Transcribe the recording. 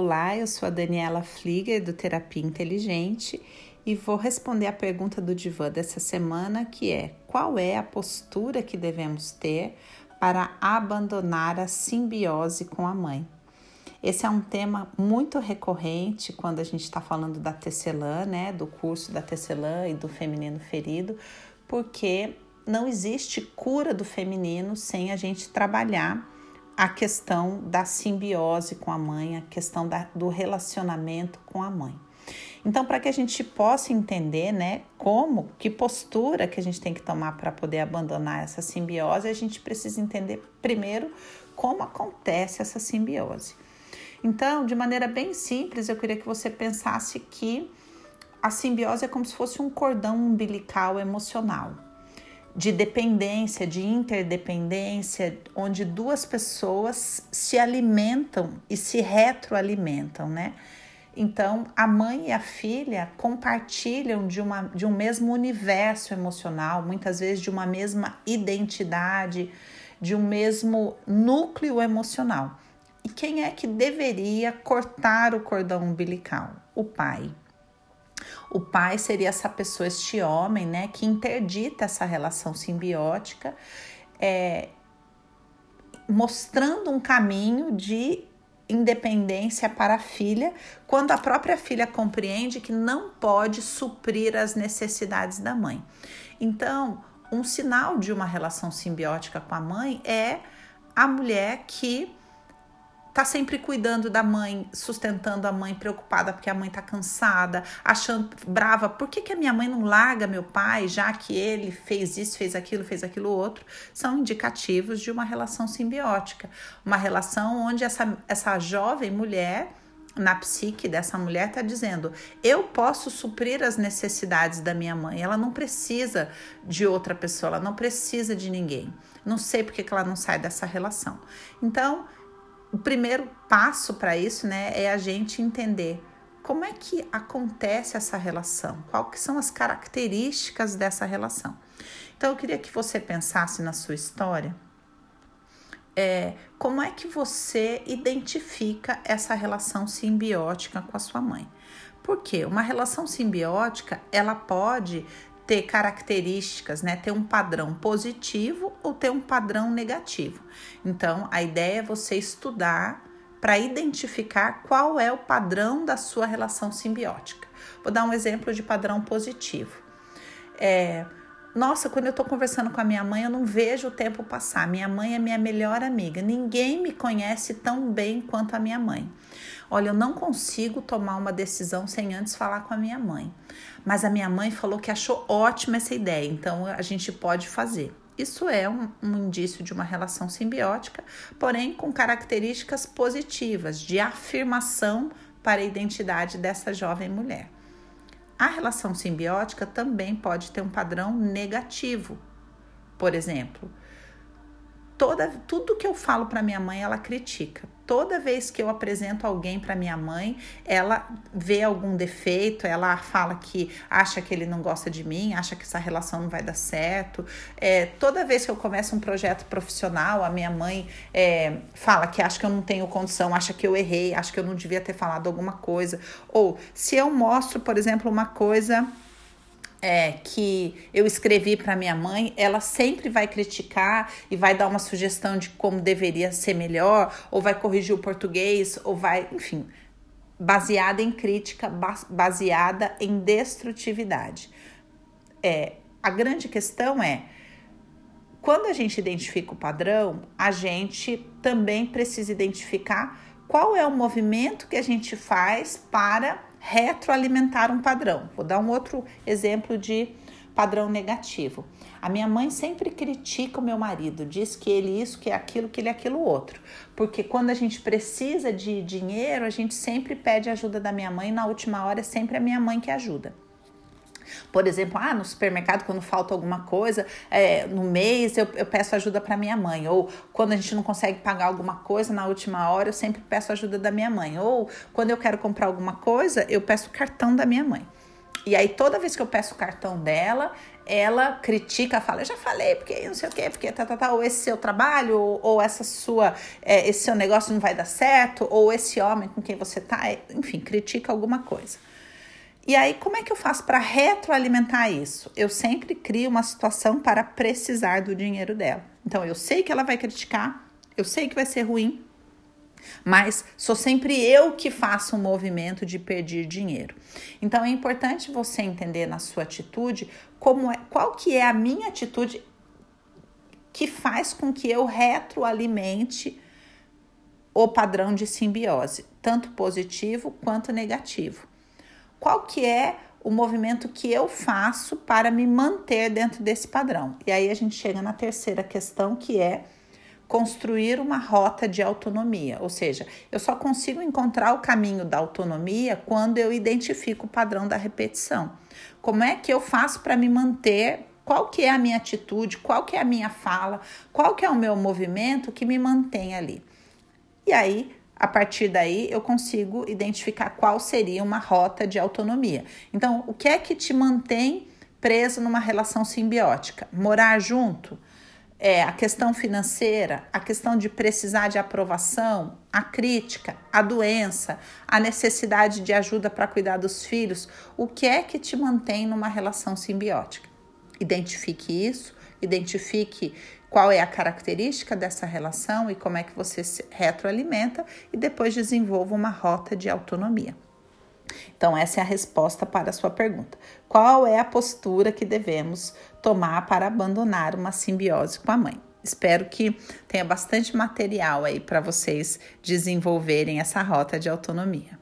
Olá, eu sou a Daniela Flieger do Terapia Inteligente e vou responder a pergunta do divã dessa semana, que é: qual é a postura que devemos ter para abandonar a simbiose com a mãe? Esse é um tema muito recorrente quando a gente está falando da tecelã, né, do curso da tecelã e do feminino ferido, porque não existe cura do feminino sem a gente trabalhar a questão da simbiose com a mãe, a questão da, do relacionamento com a mãe. Então, para que a gente possa entender, né, como, que postura que a gente tem que tomar para poder abandonar essa simbiose, a gente precisa entender primeiro como acontece essa simbiose. Então, de maneira bem simples, eu queria que você pensasse que a simbiose é como se fosse um cordão umbilical emocional de dependência, de interdependência, onde duas pessoas se alimentam e se retroalimentam, né? Então, a mãe e a filha compartilham de, uma, de um mesmo universo emocional, muitas vezes de uma mesma identidade, de um mesmo núcleo emocional. E quem é que deveria cortar o cordão umbilical? O pai. O pai seria essa pessoa, este homem, né, que interdita essa relação simbiótica, é, mostrando um caminho de independência para a filha, quando a própria filha compreende que não pode suprir as necessidades da mãe. Então, um sinal de uma relação simbiótica com a mãe é a mulher que tá sempre cuidando da mãe, sustentando a mãe, preocupada porque a mãe tá cansada, achando brava, por que, que a minha mãe não larga meu pai, já que ele fez isso, fez aquilo, fez aquilo outro, são indicativos de uma relação simbiótica, uma relação onde essa, essa jovem mulher na psique dessa mulher está dizendo: eu posso suprir as necessidades da minha mãe, ela não precisa de outra pessoa, ela não precisa de ninguém. Não sei porque que ela não sai dessa relação. Então, o primeiro passo para isso, né, é a gente entender como é que acontece essa relação, quais são as características dessa relação. Então, eu queria que você pensasse na sua história, é, como é que você identifica essa relação simbiótica com a sua mãe. Porque uma relação simbiótica, ela pode ter características, né? Ter um padrão positivo ou ter um padrão negativo. Então, a ideia é você estudar para identificar qual é o padrão da sua relação simbiótica. Vou dar um exemplo de padrão positivo. É, nossa, quando eu estou conversando com a minha mãe, eu não vejo o tempo passar. Minha mãe é minha melhor amiga. Ninguém me conhece tão bem quanto a minha mãe. Olha, eu não consigo tomar uma decisão sem antes falar com a minha mãe. Mas a minha mãe falou que achou ótima essa ideia, então a gente pode fazer. Isso é um, um, indício de uma relação simbiótica, porém com características positivas, de afirmação para a identidade dessa jovem mulher. A relação simbiótica também pode ter um padrão negativo. Por exemplo, toda, tudo que eu falo para minha mãe, ela critica. Toda vez que eu apresento alguém para minha mãe, ela vê algum defeito, ela fala que acha que ele não gosta de mim, acha que essa relação não vai dar certo. É, toda vez que eu começo um projeto profissional, a minha mãe é, fala que acha que eu não tenho condição, acha que eu errei, acha que eu não devia ter falado alguma coisa. Ou se eu mostro, por exemplo, uma coisa é, que eu escrevi para minha mãe, ela sempre vai criticar e vai dar uma sugestão de como deveria ser melhor, ou vai corrigir o português, ou vai, enfim, baseada em crítica, baseada em destrutividade. É, a grande questão é quando a gente identifica o padrão, a gente também precisa identificar qual é o movimento que a gente faz para retroalimentar um padrão. Vou dar um outro exemplo de padrão negativo. A minha mãe sempre critica o meu marido, diz que ele isso, que é aquilo, que ele é aquilo outro. Porque quando a gente precisa de dinheiro, a gente sempre pede ajuda da minha mãe, na última hora é sempre a minha mãe que ajuda. Por exemplo, ah, no supermercado, quando falta alguma coisa, é, no mês eu, eu peço ajuda para minha mãe. Ou quando a gente não consegue pagar alguma coisa na última hora, eu sempre peço ajuda da minha mãe. Ou quando eu quero comprar alguma coisa, eu peço o cartão da minha mãe. E aí, toda vez que eu peço o cartão dela, ela critica, fala, eu já falei, porque não sei o quê, porque tá, tá, tá, ou esse seu trabalho, ou, ou essa sua, é, esse seu negócio não vai dar certo, ou esse homem com quem você tá, é, enfim, critica alguma coisa. E aí, como é que eu faço para retroalimentar isso? Eu sempre crio uma situação para precisar do dinheiro dela. Então, eu sei que ela vai criticar, eu sei que vai ser ruim, mas sou sempre eu que faço um movimento de perder dinheiro. Então é importante você entender na sua atitude como é, qual que é a minha atitude que faz com que eu retroalimente o padrão de simbiose, tanto positivo quanto negativo. Qual que é o movimento que eu faço para me manter dentro desse padrão? E aí a gente chega na terceira questão, que é construir uma rota de autonomia, ou seja, eu só consigo encontrar o caminho da autonomia quando eu identifico o padrão da repetição. Como é que eu faço para me manter? Qual que é a minha atitude? Qual que é a minha fala? Qual que é o meu movimento que me mantém ali? E aí, a partir daí, eu consigo identificar qual seria uma rota de autonomia. Então, o que é que te mantém preso numa relação simbiótica? Morar junto? é, a questão financeira, a questão de precisar de aprovação, a crítica, a doença, a necessidade de ajuda para cuidar dos filhos, o que é que te mantém numa relação simbiótica? Identifique isso, identifique qual é a característica dessa relação e como é que você se retroalimenta e depois desenvolva uma rota de autonomia. Então, essa é a resposta para a sua pergunta. Qual é a postura que devemos tomar para abandonar uma simbiose com a mãe? Espero que tenha bastante material aí para vocês desenvolverem essa rota de autonomia.